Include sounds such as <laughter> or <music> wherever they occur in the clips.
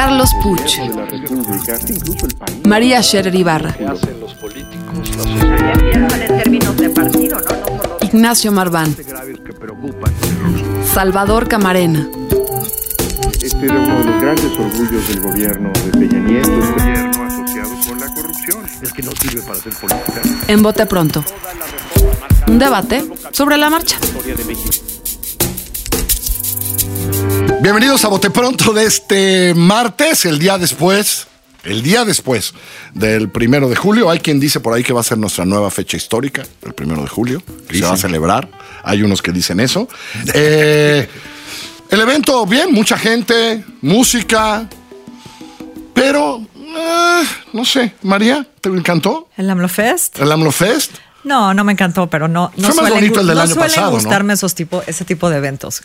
Carlos Puch, María Scherer Ibarra, Ignacio Marván, Salvador Camarena. Este era uno de los grandes orgullos del gobierno de Peña Nieto, el gobierno asociado con la corrupción. Es que no sirve para hacer política. En Bote Pronto. Un debate sobre la marcha. Bienvenidos a Bote Pronto de este martes, el día después, el día después del primero de julio. Hay quien dice por ahí que va a ser nuestra nueva fecha histórica, el primero de julio, que se va a celebrar. Hay unos que dicen eso. <laughs> Eh, el evento, bien, mucha gente, música, pero eh, no sé, María, ¿te encantó? ¿El AMLO Fest? ¿El AMLO Fest? No, no me encantó, pero no, no Fue más suelen, bonito el del no año suelen pasado, ¿no? gustarme esos tipo, ese tipo de eventos.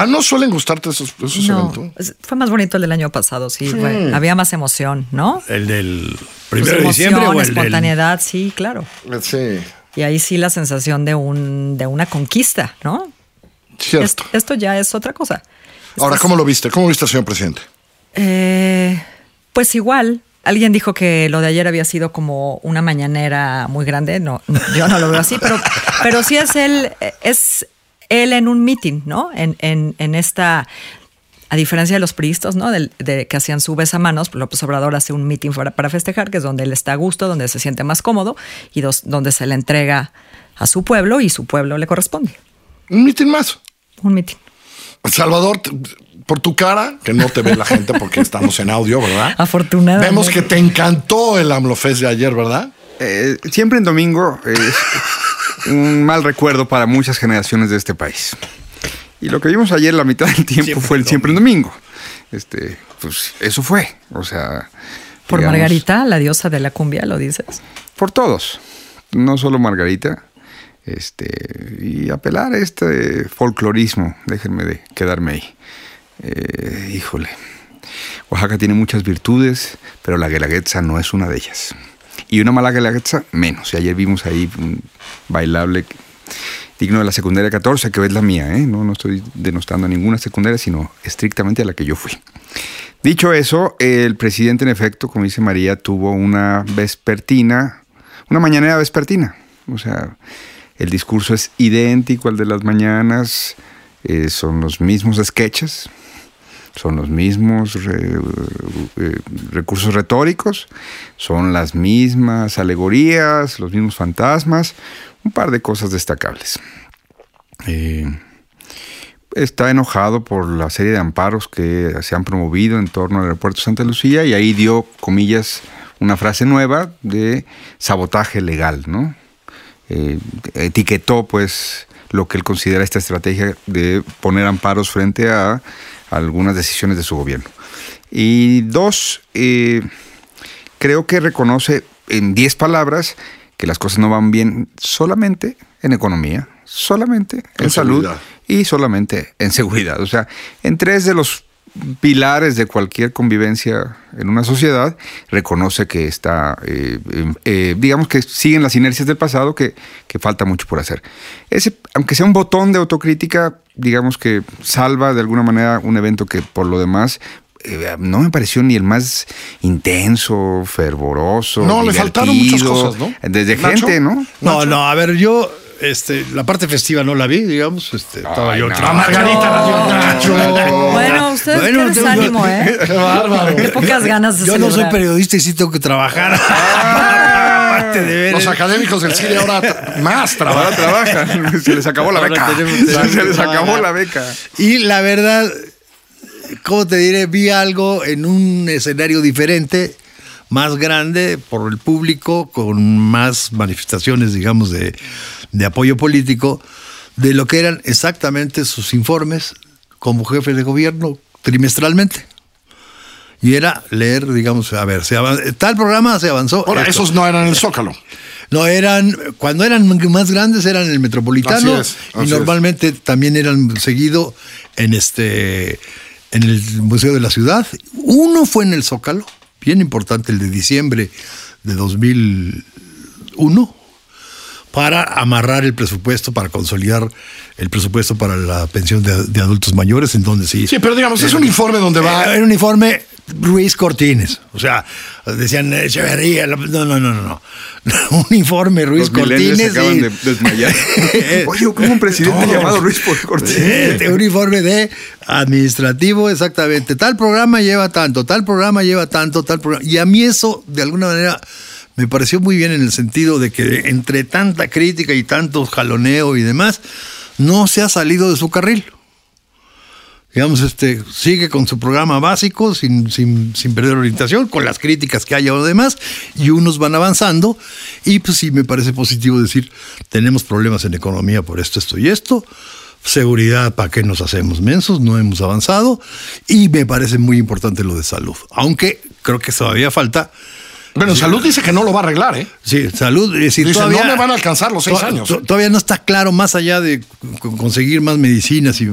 Ah, ¿no suelen gustarte esos, esos No, eventos? fue más bonito el del año pasado, sí. fue- había más emoción, ¿no? ¿El del Pues primero de diciembre o emoción, del... espontaneidad, sí, claro. Sí, Y ahí sí la sensación de un de una conquista, ¿no? cierto. Esto, esto ya es otra cosa. Ahora, ¿cómo es- lo viste? ¿Cómo viste al señor presidente? Eh, pues igual. Alguien dijo que lo de ayer había sido como una mañanera muy grande. No, no, yo no lo veo así, pero, pero sí es él, es él en un meeting, ¿no? En, en, en esta, a diferencia de los priistas, ¿no? Del- de, que hacían su besamanos, López Obrador hace un meeting para, para festejar, que es donde él está a gusto, donde se siente más cómodo y dos- donde se le entrega a su pueblo y su pueblo le corresponde. Un mitin más. Un meeting. Salvador, por tu cara, que no te ve la gente porque estamos en audio, ¿verdad? Afortunadamente. Vemos que te encantó el AMLOFest de ayer, ¿verdad? Eh, siempre en domingo es un mal recuerdo para muchas generaciones de este país. Y lo que vimos ayer, la mitad del tiempo, Siempre fue el siempre en domingo. Este, pues eso fue. O sea. Por digamos, Margarita, la diosa de la cumbia, lo dices. Por todos. No solo Margarita. Este, y apelar a este folclorismo. Déjenme de quedarme ahí. Eh, híjole. Oaxaca tiene muchas virtudes, pero la guelaguetza no es una de ellas. Y una mala guelaguetza, menos. Y ayer vimos ahí un bailable digno de la secundaria 14, que es la mía, ¿eh? No, no estoy denostando a ninguna secundaria, sino estrictamente a la que yo fui. Dicho eso, el presidente, en efecto, como dice María, tuvo una vespertina, una mañanera vespertina. O sea, el discurso es idéntico al de las mañanas, eh, son los mismos sketches, son los mismos eh, recursos retóricos, son las mismas alegorías, los mismos fantasmas, un par de cosas destacables. Eh, está enojado por la serie de amparos que se han promovido en torno al aeropuerto Santa Lucía y ahí dio, comillas, una frase nueva de sabotaje legal, ¿no? Eh, etiquetó, pues, lo que él considera esta estrategia de poner amparos frente a algunas decisiones de su gobierno. Y dos, eh, creo que reconoce en 10 palabras que las cosas no van bien solamente en economía, solamente en, En salud seguridad. y solamente en seguridad. O sea, en tres de los pilares de cualquier convivencia en una sociedad, reconoce que está, eh, eh, eh, digamos que siguen las inercias del pasado, que, que falta mucho por hacer. Ese, aunque sea un botón de autocrítica, digamos que salva de alguna manera un evento que por lo demás eh, no me pareció ni el más intenso, fervoroso. No, le faltaron muchas cosas, ¿no? Desde Nacho. gente, ¿no? No, no, a ver, yo, este, la parte festiva no la vi, digamos, este, estaba Ay, yo no. Margarita la. Bueno, ustedes Bueno, qué desánimo, ¿eh? <laughs> Qué bárbaro. Qué pocas ganas de Yo no soy periodista y sí tengo que trabajar. Aparte de ver. Los académicos del cine ahora tra- más Ahora trabajan. trabajan. Se les acabó la beca. <laughs> Se les acabó la beca. Y la verdad, ¿cómo te diré? Vi algo en un escenario diferente, más grande por el público, con más manifestaciones, digamos, de, de apoyo político, de lo que eran exactamente sus informes como jefe de gobierno trimestralmente. Y era leer, digamos, a ver, se tal programa se avanzó. Ahora, esto. esos no eran el Zócalo. No, eran, cuando eran más grandes eran el Metropolitano Así es, así y es. normalmente también eran seguido en este en el Museo de la Ciudad. Uno fue en el Zócalo, bien importante, el de diciembre de 2001 para amarrar el presupuesto, para consolidar el presupuesto para la pensión de, de adultos mayores, en donde sí. Sí, pero digamos, es un informe donde va. Era un uniforme Ruiz Cortines. O sea, decían Echeverría. la- No, no, no, no. no. <laughs> Un informe Ruiz Los millennials Cortines. se acaban y- de desmayar. <laughs> Oye, como un presidente llamado Ruiz Cortés. Este, un informe de administrativo, exactamente. Tal programa lleva tanto, tal programa lleva tanto, tal programa. Y a mí eso, de alguna manera, me pareció muy bien en el sentido de que entre tanta crítica y tanto jaloneo y demás, no se ha salido de su carril. Digamos, este, sigue con su programa básico sin, sin, sin perder orientación, con las críticas que haya o demás, y unos van avanzando. Y pues sí, me parece positivo decir, tenemos problemas en economía por esto, esto y esto. Seguridad, ¿para qué nos hacemos mensos? No hemos avanzado. Y me parece muy importante lo de salud. Aunque creo que todavía falta. Bueno, Salud dice que no lo va a arreglar, ¿eh? Sí, salud. Es decir, Dice, todavía, no me van a alcanzar los seis años. to- Todavía no está claro, más allá de co- conseguir más medicinas y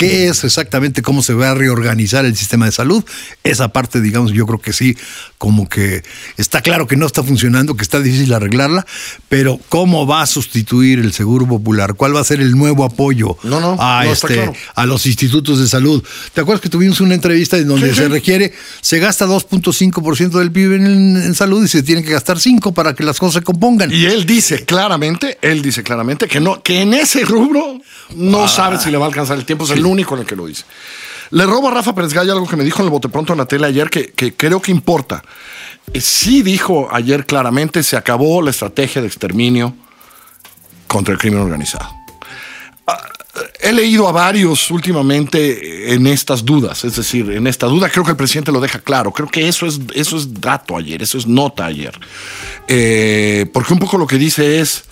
qué es exactamente cómo se va a reorganizar el sistema de salud. Esa parte, digamos, yo creo que sí, como que está claro que no está funcionando, que está difícil arreglarla, pero cómo va a sustituir el seguro popular, cuál va a ser el nuevo apoyo No, no, a, no este, claro. a los institutos de salud. ¿Te acuerdas que tuvimos una entrevista en donde Sí, se sí. requiere, se gasta 2.5% del PIB en, en salud y se tiene que gastar 5 para que las cosas se compongan? Y él dice claramente, él dice claramente que no, que en ese rubro no sabe si le va a alcanzar el tiempo, es el único en el que lo dice. Le robo a Rafa Pérez Gallo algo que me dijo en el bote pronto en la tele ayer que, que creo que importa. Eh, Sí dijo ayer claramente, se acabó la estrategia de exterminio contra el crimen organizado. Ah, He leído a varios últimamente en estas dudas, es decir, en esta duda creo que el presidente lo deja claro, creo que eso es, eso es dato ayer, eso es nota ayer, Eh, porque un poco lo que dice es,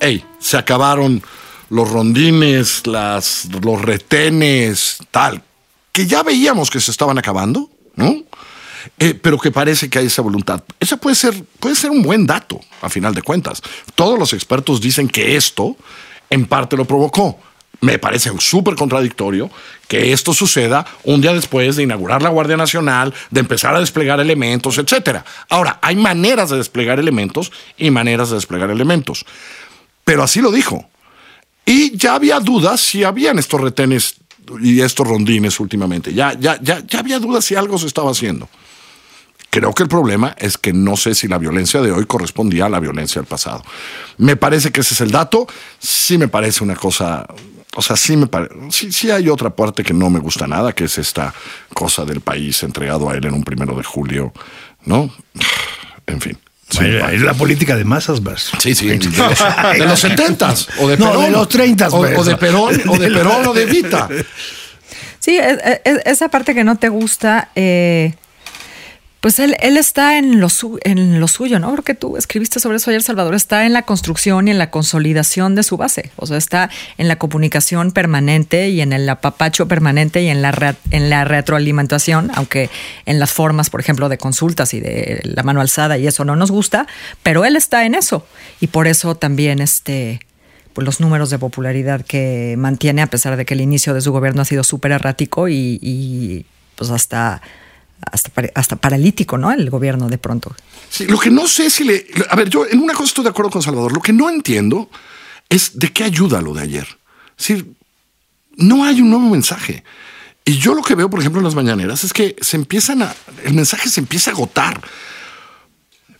hey, se acabaron los rondines, las, los retenes, tal, que ya veíamos que se estaban acabando, ¿no? Eh, pero que parece que hay esa voluntad. Ese puede ser, puede ser un buen dato, a final de cuentas. Todos los expertos dicen que esto en parte lo provocó. Me parece súper contradictorio que esto suceda un día después de inaugurar la Guardia Nacional, de empezar a desplegar elementos, etcétera. Ahora, hay maneras de desplegar elementos y maneras de desplegar elementos. Pero así lo dijo. Y ya había dudas si habían estos retenes y estos rondines últimamente. Ya, ya, ya, ya había dudas si algo se estaba haciendo. Creo que el problema es que no sé si la violencia de hoy correspondía a la violencia del pasado. Me parece que ese es el dato. Sí me parece una cosa. O sea, sí me parece. Sí, sí hay otra parte que no me gusta nada, que es esta cosa del país entregado a él en un primero de julio, ¿no? En fin. Sí, Bueno, es la política de masas, Bas. Sí, sí. De los, de los 70 o de No, Perón. de los 30, o, o de Perón, o de Perón o de Vita. <laughs> Sí, es- es- esa parte que no te gusta, eh, pues él, él está en lo, su- en lo suyo, ¿no? Porque tú escribiste sobre eso ayer, Salvador, está en la construcción y en la consolidación de su base, o sea, está en la comunicación permanente y en el apapacho permanente y en la, re- en la retroalimentación, aunque en las formas, por ejemplo, de consultas y de la mano alzada y eso no nos gusta, pero él está en eso y por eso también este pues, los números de popularidad que mantiene, a pesar de que el inicio de su gobierno ha sido súper errático y, y, pues hasta, hasta, hasta paralítico, ¿no? El gobierno de pronto. Sí, lo que no sé si le. A ver, yo en una cosa estoy de acuerdo con Salvador. Lo que no entiendo es de qué ayuda lo de ayer. Es decir, no hay un nuevo mensaje. Y yo lo que veo, por ejemplo, en las mañaneras es que se empiezan a. El mensaje se empieza a agotar.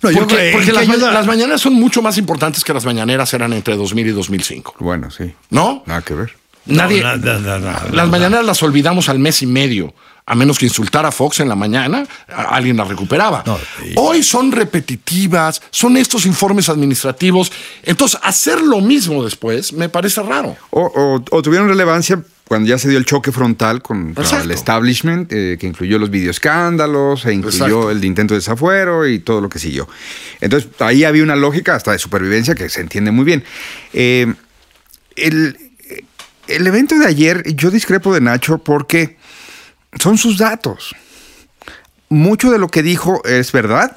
No, yo porque creo- porque ¿en las, ma- las mañaneras son mucho más importantes que las mañaneras eran entre 2000 y 2005. Bueno, sí. ¿No? Nada que ver. Nadie. No, no, no, no, no, las no. mañaneras las olvidamos al mes y medio. A menos que insultara a Fox en la mañana, alguien las recuperaba. No, y- Hoy son repetitivas, son estos informes administrativos. Entonces, hacer lo mismo después me parece raro. O, o- o tuvieron relevancia cuando ya se dio el choque frontal con el establishment, eh, que incluyó los videoescándalos, e incluyó Exacto. el de intento de desafuero y todo lo que siguió. Entonces, ahí había una lógica hasta de supervivencia que se entiende muy bien. Eh, el- el evento de ayer, yo discrepo de Nacho porque son sus datos. Mucho de lo que dijo es verdad,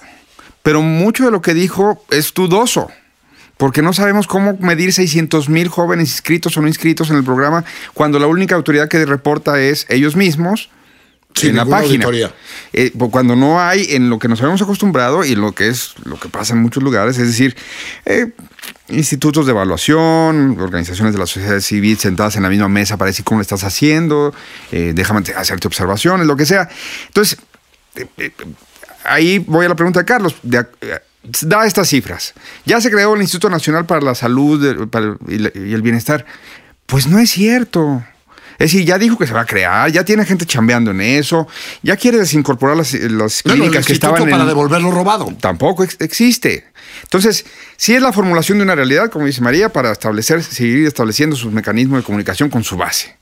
pero mucho de lo que dijo es dudoso. Porque no sabemos cómo medir 600 mil jóvenes inscritos o no inscritos en el programa cuando la única autoridad que reporta es ellos mismos Sin en la página. Eh, pues cuando no hay en lo que nos habíamos acostumbrado y lo que es lo que pasa en muchos lugares, es decir, eh, institutos de evaluación, organizaciones de la sociedad civil sentadas en la misma mesa para decir cómo lo estás haciendo, eh, déjame hacerte observaciones, lo que sea. Entonces, ahí voy a la pregunta de Carlos. De da estas cifras. Ya se creó el Instituto Nacional para la Salud y el Bienestar. Pues no es cierto. Es decir, ya dijo que se va a crear, ya tiene gente chambeando en eso, ya quiere desincorporar las, las Bueno, el clínicas que estaban para en, devolver lo robado. tampoco ex- existe. Entonces, sí es la formulación de una realidad, como dice María, para establecer, seguir estableciendo sus mecanismos de comunicación con su base.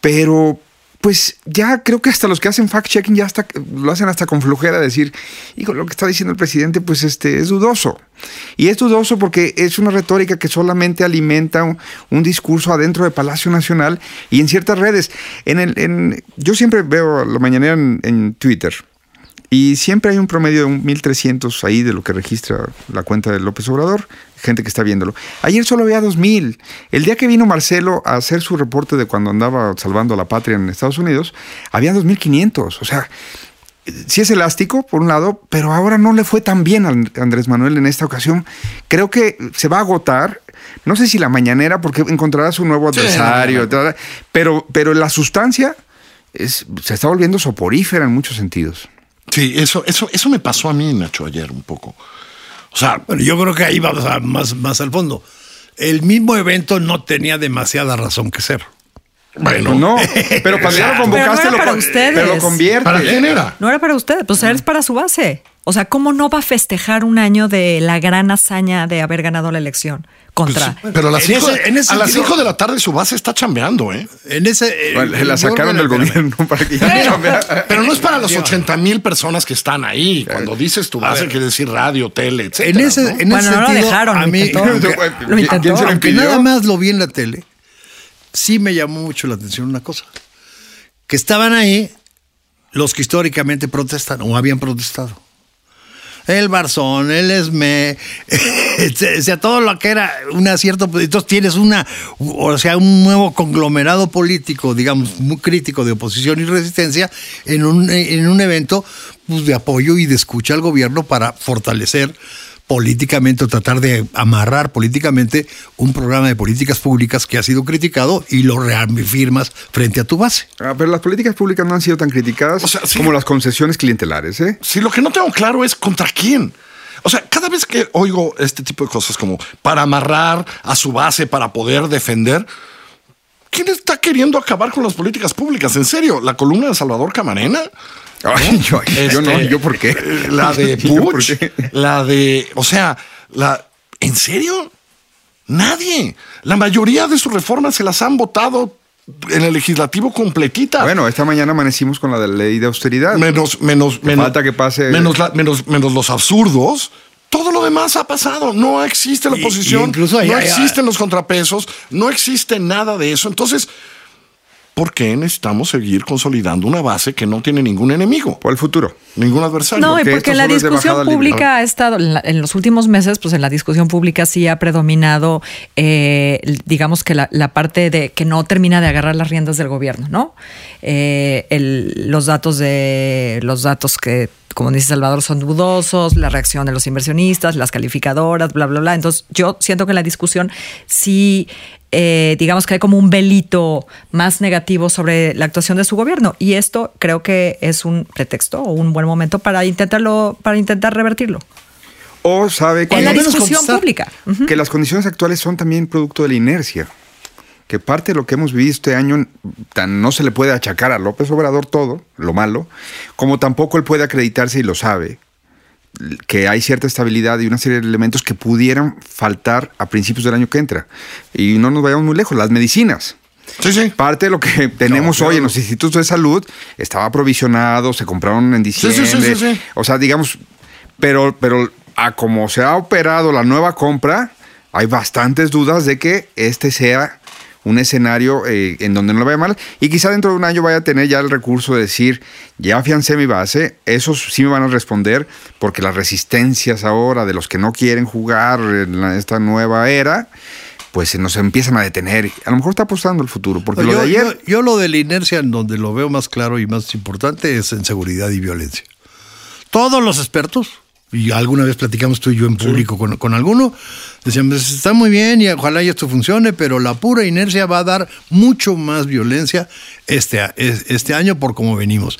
Pero, pues ya creo que hasta los que hacen fact-checking ya hasta, lo hacen hasta con flojera, decir, hijo, lo que está diciendo el presidente, pues este, es dudoso. Y es dudoso porque es una retórica que solamente alimenta un, discurso adentro de Palacio Nacional y en ciertas redes. En el, en, yo siempre veo la mañanera en, en Twitter. Y siempre hay un promedio de un 1300 ahí de lo que registra la cuenta de López Obrador, gente que está viéndolo. Ayer solo había 2000. El día que vino Marcelo a hacer su reporte de cuando andaba salvando a la patria en Estados Unidos, había 2500. O sea, sí es elástico, por un lado, pero ahora no le fue tan bien a Andrés Manuel en esta ocasión. Creo que se va a agotar. No sé si la mañanera, porque encontrará su nuevo adversario, pero, pero la sustancia es, se está volviendo soporífera en muchos sentidos. Sí, eso, eso, eso me pasó a mí, Nacho, ayer un poco. O sea, yo creo que ahí vamos a más, más al fondo. El mismo evento no tenía demasiada razón que ser. Bueno, No, pero cuando ya lo <laughs> convocaste, Pero no era lo, para con- ustedes. pero lo convierte. ¿para quién era? No era para usted, pues es para su base. O sea, ¿cómo no va a festejar un año de la gran hazaña de haber ganado la elección contra? Pues, Pero a las, En cinco, ese- en ese a las sentido- cinco de la tarde su base está chambeando, ¿eh? En ese. eh, Bueno, la sacaron del gobierno para que ya no vea. Pero no es para los 80 mil personas que están ahí. Cuando dices tu base, quiere decir radio, tele, etc. En ese, en Bueno, ese no lo sentido, dejaron, a lo mí, intentó. <laughs> aunque- Lo intentó. ¿Quién se lo aunque impidió? nada más lo vi en la tele, sí me llamó mucho la atención una cosa. Que estaban ahí los que históricamente protestan o habían protestado. El Barzón, el Esme, <laughs> o sea, todo lo que era un acierto. Entonces tienes una, o sea, un nuevo conglomerado político, digamos, muy crítico de oposición y resistencia en un, en un evento pues, de apoyo y de escucha al gobierno para fortalecer políticamente o tratar de amarrar políticamente un programa de políticas públicas que ha sido criticado y lo reafirmas frente a tu base. Ah, pero las políticas públicas no han sido tan criticadas O sea, sí. como las concesiones clientelares, ¿eh? Si lo que no tengo claro es contra quién. O sea, cada vez que oigo este tipo de cosas como para amarrar a su base, para poder defender, ¿quién está queriendo acabar con las políticas públicas? ¿En serio? ¿La columna de Salvador Camarena? Ay, yo, yo no, Este, ¿yo por qué? La <laughs> de ¿Yo por Bush, qué? la de, o sea, la, ¿en serio? Nadie. La mayoría de sus reformas se las han votado en el legislativo completita. Bueno, esta mañana amanecimos con la de ley de austeridad. menos, menos, Que menos. falta que pase- Menos, la- menos, menos los absurdos. Todo lo demás ha pasado. No existe la oposición. y incluso hay- no existen los contrapesos. No existe nada de eso. Entonces, ¿por qué necesitamos seguir consolidando una base que no tiene ningún enemigo? Por el futuro. Ningún adversario. No, y porque porque la discusión pública ha estado, en, la- en los últimos meses, pues en la discusión pública sí ha predominado, eh, digamos que la, la parte de que no termina de agarrar las riendas del gobierno, ¿no? Eh, el- los datos de los datos que como dice Salvador, son dudosos, la reacción de los inversionistas, las calificadoras, bla, bla, bla. Entonces, yo siento que en la discusión sí, eh, digamos que hay como un velito más negativo sobre la actuación de su gobierno. Y esto creo que es un pretexto o un buen momento para intentarlo, para intentar revertirlo. O sabe que, En la discusión pública. Que las condiciones actuales son también producto de la inercia. Que parte de lo que hemos vivido este año tan no se le puede achacar a López Obrador todo, lo malo, como tampoco él puede acreditarse y lo sabe, que hay cierta estabilidad y una serie de elementos que pudieran faltar a principios del año que entra. Y no nos vayamos muy lejos, las medicinas. Sí, sí. Parte de lo que tenemos hoy en los institutos de salud estaba provisionado, se compraron en sí, diciembre. sí, sí, sí. O sea, digamos, pero, pero a como se ha operado la nueva compra, hay bastantes dudas de que este sea un escenario eh, en donde no lo vaya mal y quizá dentro de un año vaya a tener ya el recurso de decir, ya afiancé mi base, esos sí me van a responder porque las resistencias ahora de los que no quieren jugar en la- esta nueva era, pues se nos empiezan a detener. A lo mejor está apostando el futuro, porque lo yo, de ayer... yo- yo lo de la inercia, en donde lo veo más claro y más importante, es en seguridad y violencia. Todos los expertos, y alguna vez platicamos tú y yo en público con, con alguno, decían, "Pues, está muy bien y ojalá y esto funcione, pero la pura inercia va a dar mucho más violencia este, este año por cómo venimos.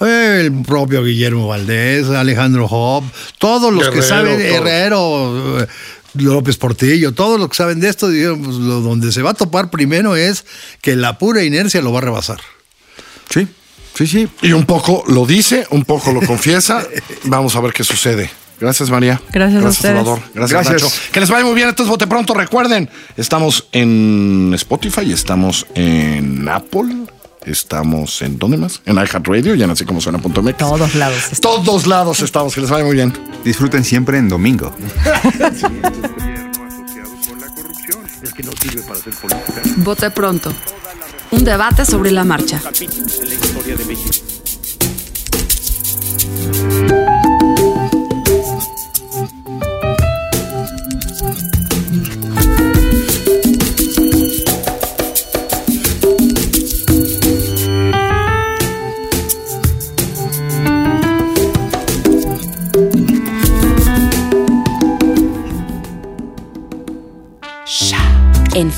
El propio Guillermo Valdés, Alejandro Job, todos los que Guerrero, saben, todos. Herrero, eh, López Portillo, todos los que saben de esto, dijeron, pues, lo, donde se va a topar primero es que la pura inercia lo va a rebasar. Sí, sí, sí. Y un poco lo dice, un poco lo confiesa. <laughs> Vamos a ver qué sucede. Gracias, María. Gracias a ustedes. Salvador. Gracias, Gracias. Nacho. Que les vaya muy bien. Esto es Bote Pronto. Recuerden, estamos en Spotify, estamos en Apple, estamos en ¿dónde más? En iHeartRadio y en así como suena.mx. Todos lados. Todos lados estamos. Que les vaya muy bien. Disfruten siempre en domingo. gobierno asociado con la corrupción. Es que no sirve para hacer política. Vote pronto. Un debate sobre la marcha.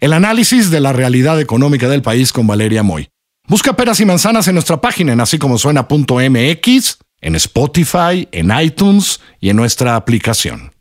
el análisis de la realidad económica del país con Valeria Moy. Busca Peras y Manzanas en nuestra página en así como suena.mx, en Spotify, en iTunes y en nuestra aplicación.